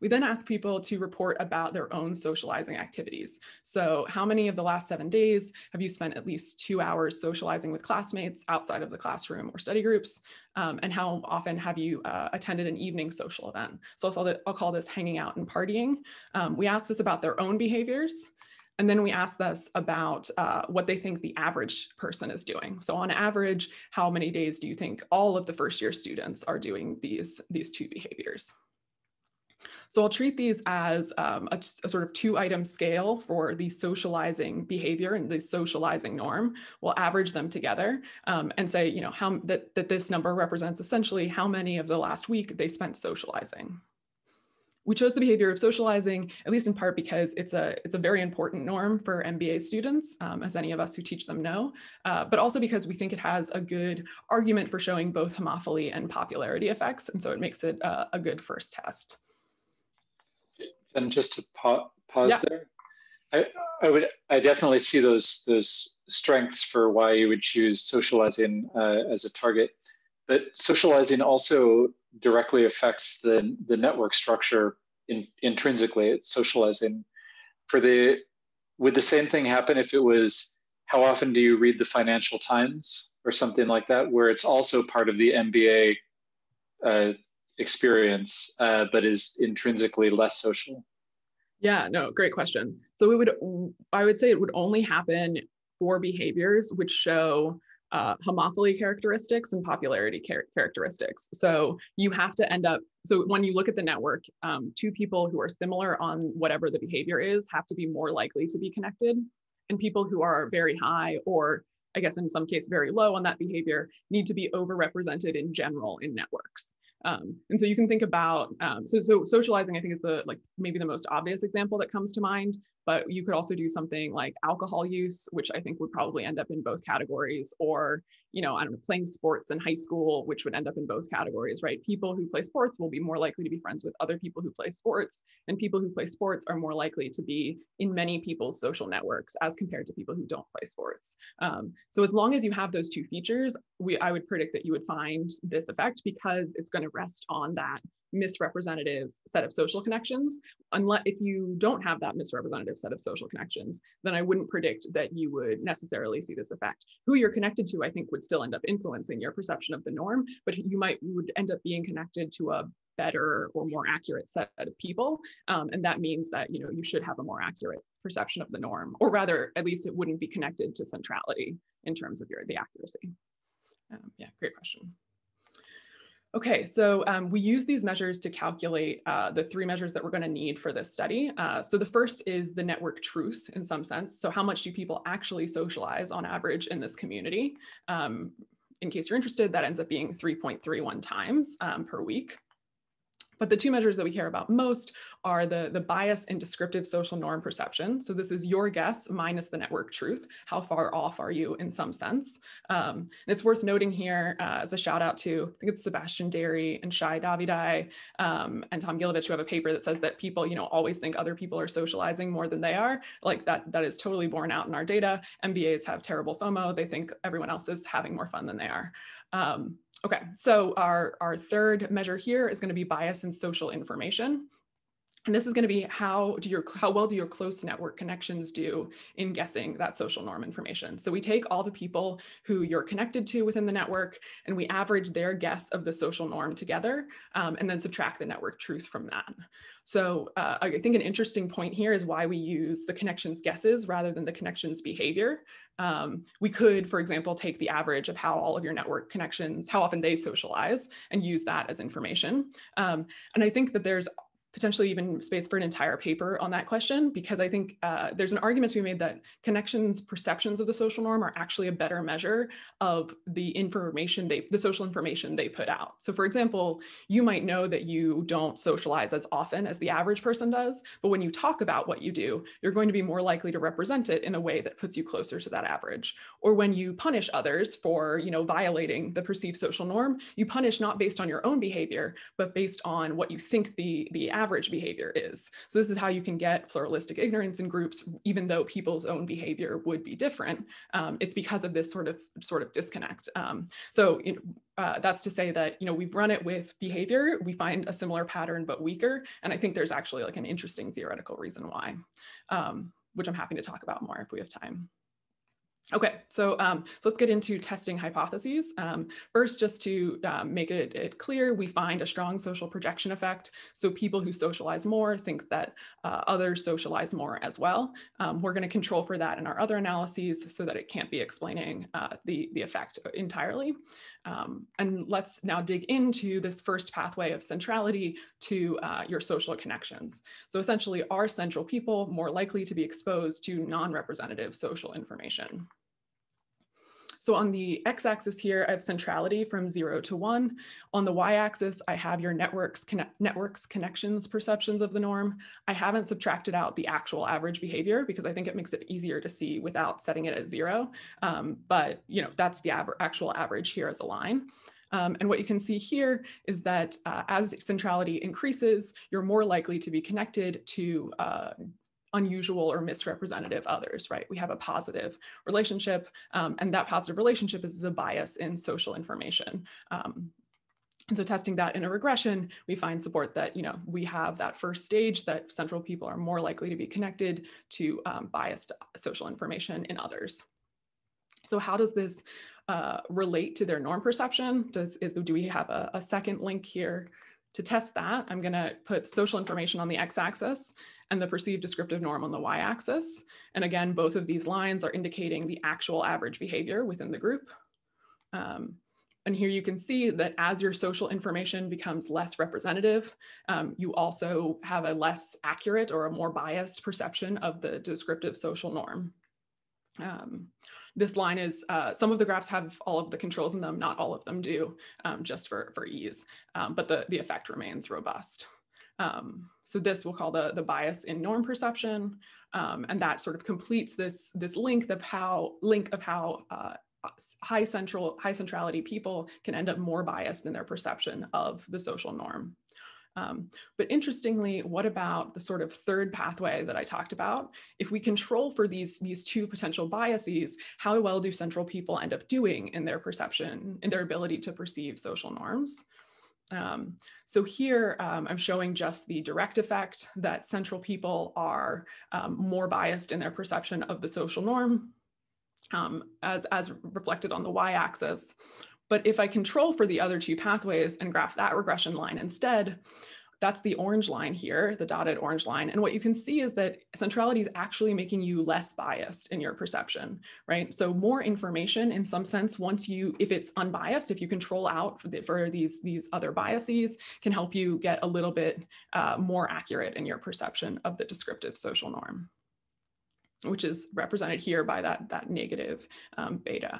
We then ask people to report about their own socializing activities. So how many of the last seven days have you spent at least two hours socializing with classmates outside of the classroom or study groups? Um, and how often have you uh, attended an evening social event? So I'll, call this hanging out and partying. Um, we ask this about their own behaviors. And then we ask this about uh, what they think the average person is doing. So on average, how many days do you think all of the first year students are doing these, these two behaviors? So I'll treat these as um, a, a, sort of two item scale for the socializing behavior and the socializing norm. We'll average them together um, and say, you know, how that, that this number represents essentially how many of the last week they spent socializing we chose the behavior of socializing, at least in part because it's a, it's a very important norm for MBA students, um, as any of us who teach them know, uh, but also because we think it has a good argument for showing both homophily and popularity effects. And so it makes it uh, a good first test. And just to pa pause yeah. there, I, I would, I definitely see those, those strengths for why you would choose socializing uh, as a target. but socializing also directly affects the, the network structure in, intrinsically. It's socializing. For the would the same thing happen if it was how often do you read the Financial Times or something like that, where it's also part of the MBA uh, experience, uh, but is intrinsically less social? Yeah, no, great question. So we would, I would say it would only happen for behaviors which show uh, homophily characteristics and popularity char characteristics. So you have to end up, so when you look at the network, um, two people who are similar on whatever the behavior is have to be more likely to be connected. And people who are very high or I guess in some case very low on that behavior need to be overrepresented in general in networks. Um, and so you can think about, um, so, so socializing, I think is the, like maybe the most obvious example that comes to mind, but you could also do something like alcohol use, which I think would probably end up in both categories, or, you know, I don't know, playing sports in high school, which would end up in both categories, right? People who play sports will be more likely to be friends with other people who play sports, and people who play sports are more likely to be in many people's social networks as compared to people who don't play sports. Um, so as long as you have those two features, we, I would predict that you would find this effect because it's going to rest on that misrepresentative set of social connections. Unless if you don't have that misrepresentative set of social connections, then I wouldn't predict that you would necessarily see this effect. Who you're connected to, I think, would still end up influencing your perception of the norm, but you might would end up being connected to a better or more accurate set of people. Um, and that means that you know you should have a more accurate perception of the norm, or rather, at least it wouldn't be connected to centrality in terms of your the accuracy. Um, yeah, great question. Okay, so um, we use these measures to calculate uh, the three measures that we're going to need for this study. Uh, so the first is the network truth in some sense. So how much do people actually socialize on average in this community? Um, in case you're interested, that ends up being 3.31 times um, per week. But the two measures that we care about most are the, the bias and descriptive social norm perception. So this is your guess minus the network truth. How far off are you in some sense? Um, and it's worth noting here uh, as a shout out to, I think it's Sebastian Deri and Shai Davidai um, and Tom Gilovich who have a paper that says that people, you know, always think other people are socializing more than they are. Like that, that is totally borne out in our data. MBAs have terrible FOMO. They think everyone else is having more fun than they are. Um, Okay, so our, our third measure here is gonna be bias in social information. And this is going to be how do your how well do your close network connections do in guessing that social norm information. So we take all the people who you're connected to within the network and we average their guess of the social norm together um, and then subtract the network truth from that. So uh, I think an interesting point here is why we use the connections guesses rather than the connections behavior. Um, we could, for example, take the average of how all of your network connections, how often they socialize and use that as information. Um, and I think that there's potentially even space for an entire paper on that question because I think uh, there's an argument to be made that connections perceptions of the social norm are actually a better measure of the information they the social information they put out. So for example, you might know that you don't socialize as often as the average person does, but when you talk about what you do, you're going to be more likely to represent it in a way that puts you closer to that average. Or when you punish others for, you know, violating the perceived social norm, you punish not based on your own behavior, but based on what you think the the behavior is. So this is how you can get pluralistic ignorance in groups, even though people's own behavior would be different. Um, it's because of this sort of sort of disconnect. Um, so uh, that's to say that you know we've run it with behavior, we find a similar pattern but weaker, and I think there's actually like an interesting theoretical reason why, um, which I'm happy to talk about more if we have time. Okay, so, um, so let's get into testing hypotheses. Um, first, just to um, make it, it, clear, we find a strong social projection effect. So people who socialize more think that uh, others socialize more as well. Um, we're going to control for that in our other analyses so that it can't be explaining uh, the, the effect entirely. Um, and let's now dig into this first pathway of centrality to uh, your social connections. So essentially, are central people more likely to be exposed to non-representative social information? So on the x-axis here, I have centrality from zero to one. On the y-axis, I have your networks, networks connections perceptions of the norm. I haven't subtracted out the actual average behavior because I think it makes it easier to see without setting it at zero. Um, but you know that's the aver actual average here as a line. Um, and what you can see here is that uh, as centrality increases, you're more likely to be connected to uh, unusual or misrepresentative others, right? We have a positive relationship, um, and that positive relationship is the bias in social information. Um, and so testing that in a regression, we find support that, you know, we have that first stage that central people are more likely to be connected to um, biased social information in others. So how does this uh, relate to their norm perception? Does, is, do we have a, a second link here? To test that, I'm gonna put social information on the x-axis and the perceived descriptive norm on the y-axis. And again, both of these lines are indicating the actual average behavior within the group. Um, and here you can see that as your social information becomes less representative, um, you also have a less accurate or a more biased perception of the descriptive social norm. Um, this line is, uh, some of the graphs have all of the controls in them, not all of them do, um, just for, for ease, um, but the, the effect remains robust. Um, so this we'll call the, the bias in norm perception, um, and that sort of completes this, this link of how, link of how uh, high central high centrality people can end up more biased in their perception of the social norm. Um, but interestingly, what about the sort of third pathway that I talked about? If we control for these, these two potential biases, how well do central people end up doing in their perception, in their ability to perceive social norms? Um, so here um, I'm showing just the direct effect that central people are um, more biased in their perception of the social norm um, as, as reflected on the y-axis. But if I control for the other two pathways and graph that regression line instead, that's the orange line here, the dotted orange line. And what you can see is that centrality is actually making you less biased in your perception, right? So more information in some sense, once you, if it's unbiased, if you control out for, the, for these, these other biases, can help you get a little bit uh, more accurate in your perception of the descriptive social norm which is represented here by that, that negative um, beta.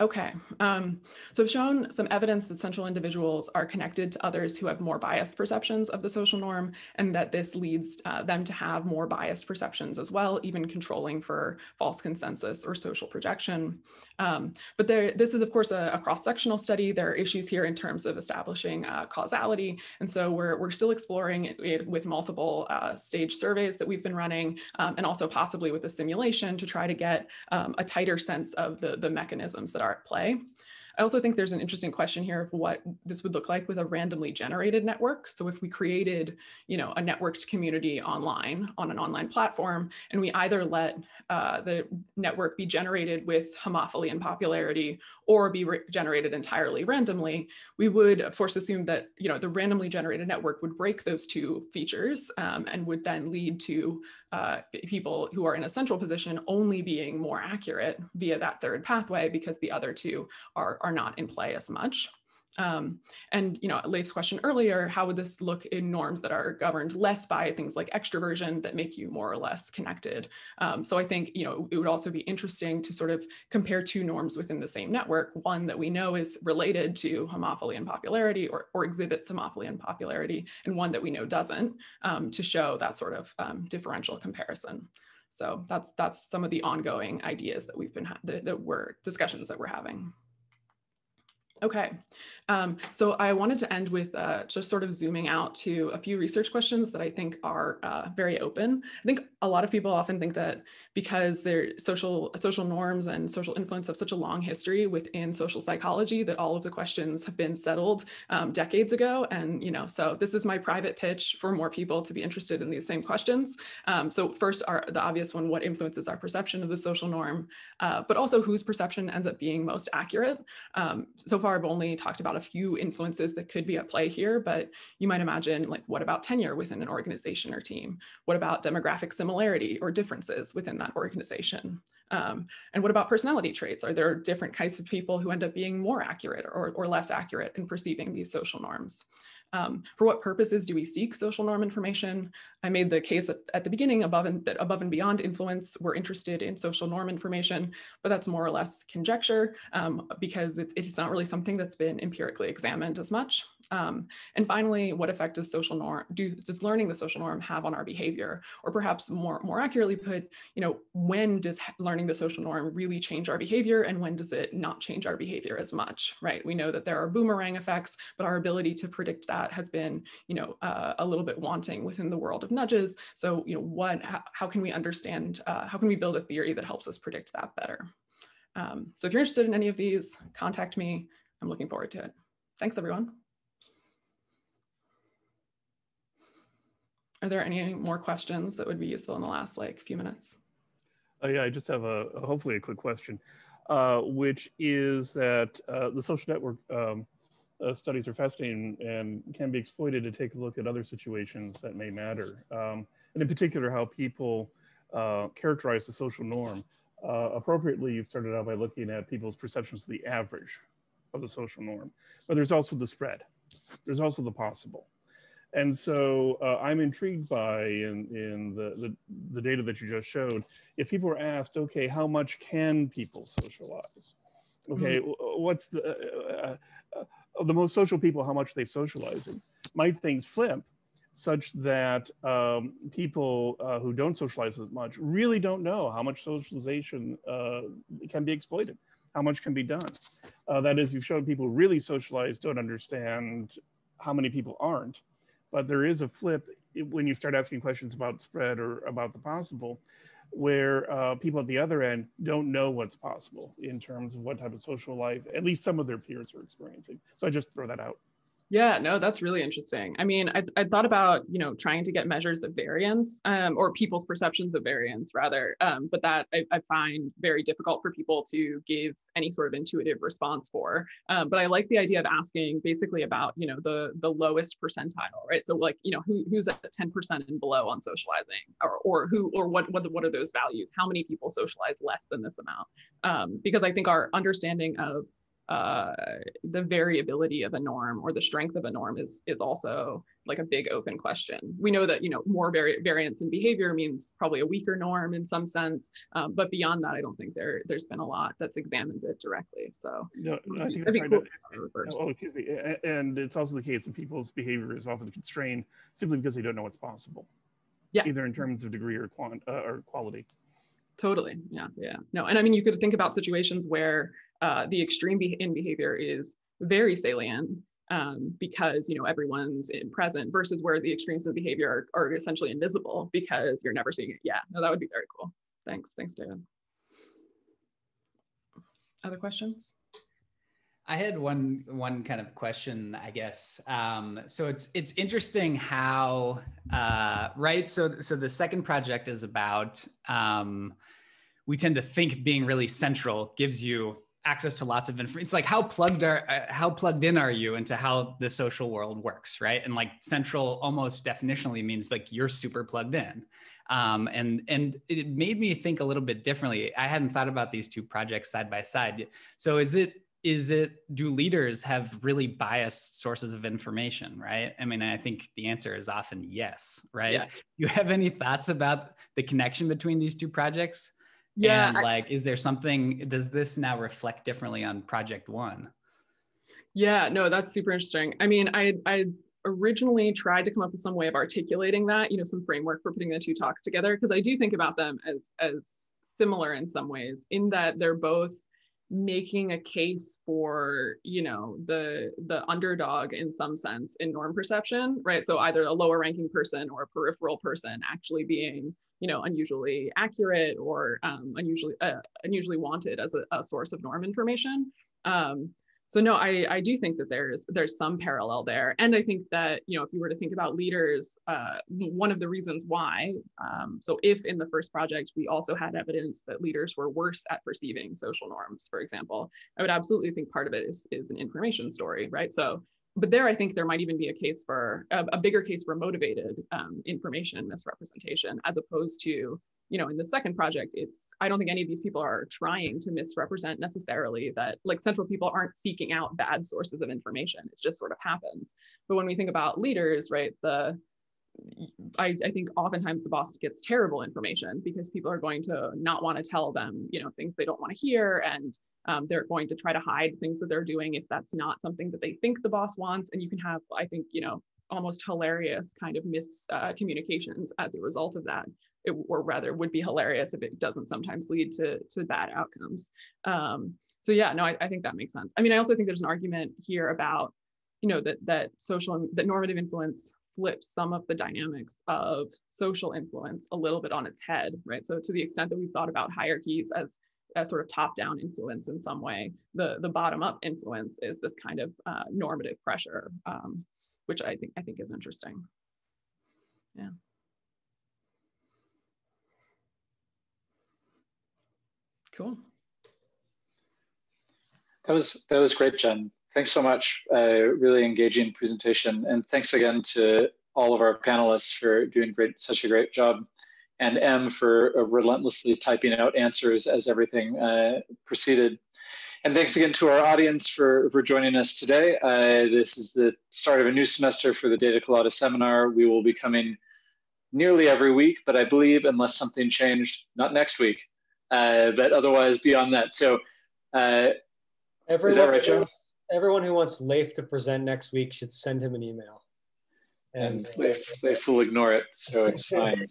Okay, um, so I've shown some evidence that central individuals are connected to others who have more biased perceptions of the social norm, and that this leads uh, them to have more biased perceptions as well, even controlling for false consensus or social projection. Um, but there, this is, of course, a, a cross-sectional study. There are issues here in terms of establishing uh, causality, and so we're, we're still exploring it, it with multiple uh, stage surveys that we've been running, um, and also possibly with a simulation to try to get um, a tighter sense of the, the mechanisms that are at play. I also think there's an interesting question here of what this would look like with a randomly generated network. So if we created, you know, a networked community online on an online platform, and we either let uh, the network be generated with homophily and popularity or be generated entirely randomly, we would of course assume that, you know, the randomly generated network would break those two features um, and would then lead to uh, people who are in a central position only being more accurate via that third pathway because the other two are, are not in play as much. Um, and you know, Leif's question earlier, how would this look in norms that are governed less by things like extroversion that make you more or less connected? Um, so I think you know it would also be interesting to sort of compare two norms within the same network, one that we know is related to homophily and popularity or, or exhibits homophily and popularity, and one that we know doesn't, um, to show that sort of um, differential comparison. So that's that's some of the ongoing ideas that we've been that, that we're discussions that we're having. Okay, um, so I wanted to end with uh, just sort of zooming out to a few research questions that I think are uh, very open. I think a lot of people often think that because their social social norms and social influence have such a long history within social psychology that all of the questions have been settled um, decades ago. And you know, so this is my private pitch for more people to be interested in these same questions. Um, so first, are the obvious one: what influences our perception of the social norm, uh, but also whose perception ends up being most accurate. Um, so far, I've only talked about a few influences that could be at play here, but you might imagine like, what about tenure within an organization or team? What about demographic similarity or differences within that organization? Um, and what about personality traits? Are there different kinds of people who end up being more accurate or, or less accurate in perceiving these social norms? Um, for what purposes do we seek social norm information? I made the case at, at, the beginning above and that above and beyond influence, we're interested in social norm information, but that's more or less conjecture um, because it's, it's not really something that's been empirically examined as much. Um, and finally, what effect does social norm do does learning the social norm have on our behavior? Or perhaps more, more accurately put, you know, when does learning the social norm really change our behavior and when does it not change our behavior as much, right? We know that there are boomerang effects, but our ability to predict that has been, you know, uh, a little bit wanting within the world of nudges. So, you know, what, how, how can we understand, uh, how can we build a theory that helps us predict that better? Um, so if you're interested in any of these, contact me. I'm looking forward to it. Thanks, everyone. Are there any more questions that would be useful in the last like few minutes? Uh, yeah, I just have a hopefully a quick question, uh, which is that uh, the social network um, uh, studies are fascinating and can be exploited to take a look at other situations that may matter, um, and in particular how people uh, characterize the social norm. Uh, appropriately, you've started out by looking at people's perceptions of the average of the social norm, but there's also the spread. There's also the possible. And so uh, I'm intrigued by in, in the, the, the, data that you just showed, if people are asked, okay, how much can people socialize? Okay, mm-hmm. what's the, uh, uh, the most social people, how much they socializing? Might things flip such that um, people uh, who don't socialize as much really don't know how much socialization uh, can be exploited, how much can be done. Uh, that is, you've shown people really socialize don't understand how many people aren't but there is a flip when you start asking questions about spread or about the possible, where uh, people at the other end don't know what's possible in terms of what type of social life at least some of their peers are experiencing. So I just throw that out. Yeah, no, that's really interesting. I mean, I, I thought about, you know, trying to get measures of variance um, or people's perceptions of variance rather, um, but that I, I, find very difficult for people to give any sort of intuitive response for. Um, but I like the idea of asking basically about, you know, the the lowest percentile, right? So like, you know, who, who's at 10% and below on socializing or, or who, or what, what, what are those values? How many people socialize less than this amount? Um, because I think our understanding of uh, the variability of a norm or the strength of a norm is is also like a big open question. We know that you know more vari- variance in behavior means probably a weaker norm in some sense, um, but beyond that, I don't think there there's been a lot that's examined it directly. So no, I think that's right. Cool oh, excuse me. And it's also the case that people's behavior is often constrained simply because they don't know what's possible. Yeah. Either in terms of degree or quant uh, or quality. Totally. Yeah. Yeah. No. And I mean, you could think about situations where uh, the extreme be- in behavior is very salient um, because you know everyone's in present versus where the extremes of behavior are, are essentially invisible because you're never seeing it. Yeah. No, that would be very cool. Thanks. Thanks, David. Other questions? I had one one kind of question, I guess. Um, so it's it's interesting how uh, right. So so the second project is about um, we tend to think being really central gives you access to lots of information. It's like how plugged are uh, how plugged in are you into how the social world works, right? And like central almost definitionally means like you're super plugged in. Um, and and it made me think a little bit differently. I hadn't thought about these two projects side by side. So is it is it do leaders have really biased sources of information right? I mean i think the answer is often yes right? Yeah. you have any thoughts about the connection between these two projects? Yeah and like is there something does this now reflect differently on project one? Yeah no that's super interesting. I mean i i originally tried to come up with some way of articulating that you know some framework for putting the two talks together because i do think about them as as similar in some ways in that they're both making a case for you know the the underdog in some sense in norm perception right? So either a lower ranking person or a peripheral person actually being you know unusually accurate or um, unusually uh, unusually wanted as a, a, source of norm information. Um, so no i i do think that there's there's some parallel there. And i think that you know if you were to think about leaders uh, one of the reasons why um, so if in the first project we also had evidence that leaders were worse at perceiving social norms for example i would absolutely think part of it is is an information story right? So but there i think there might even be a case for a, a bigger case for motivated um, information misrepresentation as opposed to you know in the second project it's i don't think any of these people are trying to misrepresent necessarily that like central people aren't seeking out bad sources of information. It just sort of happens. But when we think about leaders right the I, I, think oftentimes the boss gets terrible information because people are going to not want to tell them, you know, things they don't want to hear, and um, they're going to try to hide things that they're doing if that's not something that they think the boss wants. And you can have, I think, you know, almost hilarious kind of miscommunications uh, as a result of that. It, or rather, would be hilarious if it doesn't sometimes lead to to bad outcomes. Um, so yeah, no, I, I think that makes sense. I mean, I also think there's an argument here about, you know, that that social that normative influence flips some of the dynamics of social influence a little bit on its head, right? So to the extent that we've thought about hierarchies as a sort of top-down influence in some way, the the bottom-up influence is this kind of uh, normative pressure, um, which I think I think is interesting. Yeah. Cool. That was that was great, Jen thanks so much. Uh, really engaging presentation. And thanks again to all of our panelists for doing great, such a great job. And Em for uh, relentlessly typing out answers as everything uh, proceeded. And thanks again to our audience for, for joining us today. Uh, this is the start of a new semester for the Data Colada seminar. We will be coming nearly every week, but I believe unless something changed, not next week, uh, but otherwise beyond that. So uh, Everyone, is that right, Joe? Everyone who wants Leif to present next week should send him an email. And, and Leif, Leif will ignore it, so it's (laughs) fine.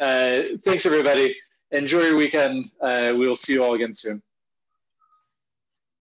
uh, thanks, everybody. Enjoy your weekend. Uh, we will see you all again soon.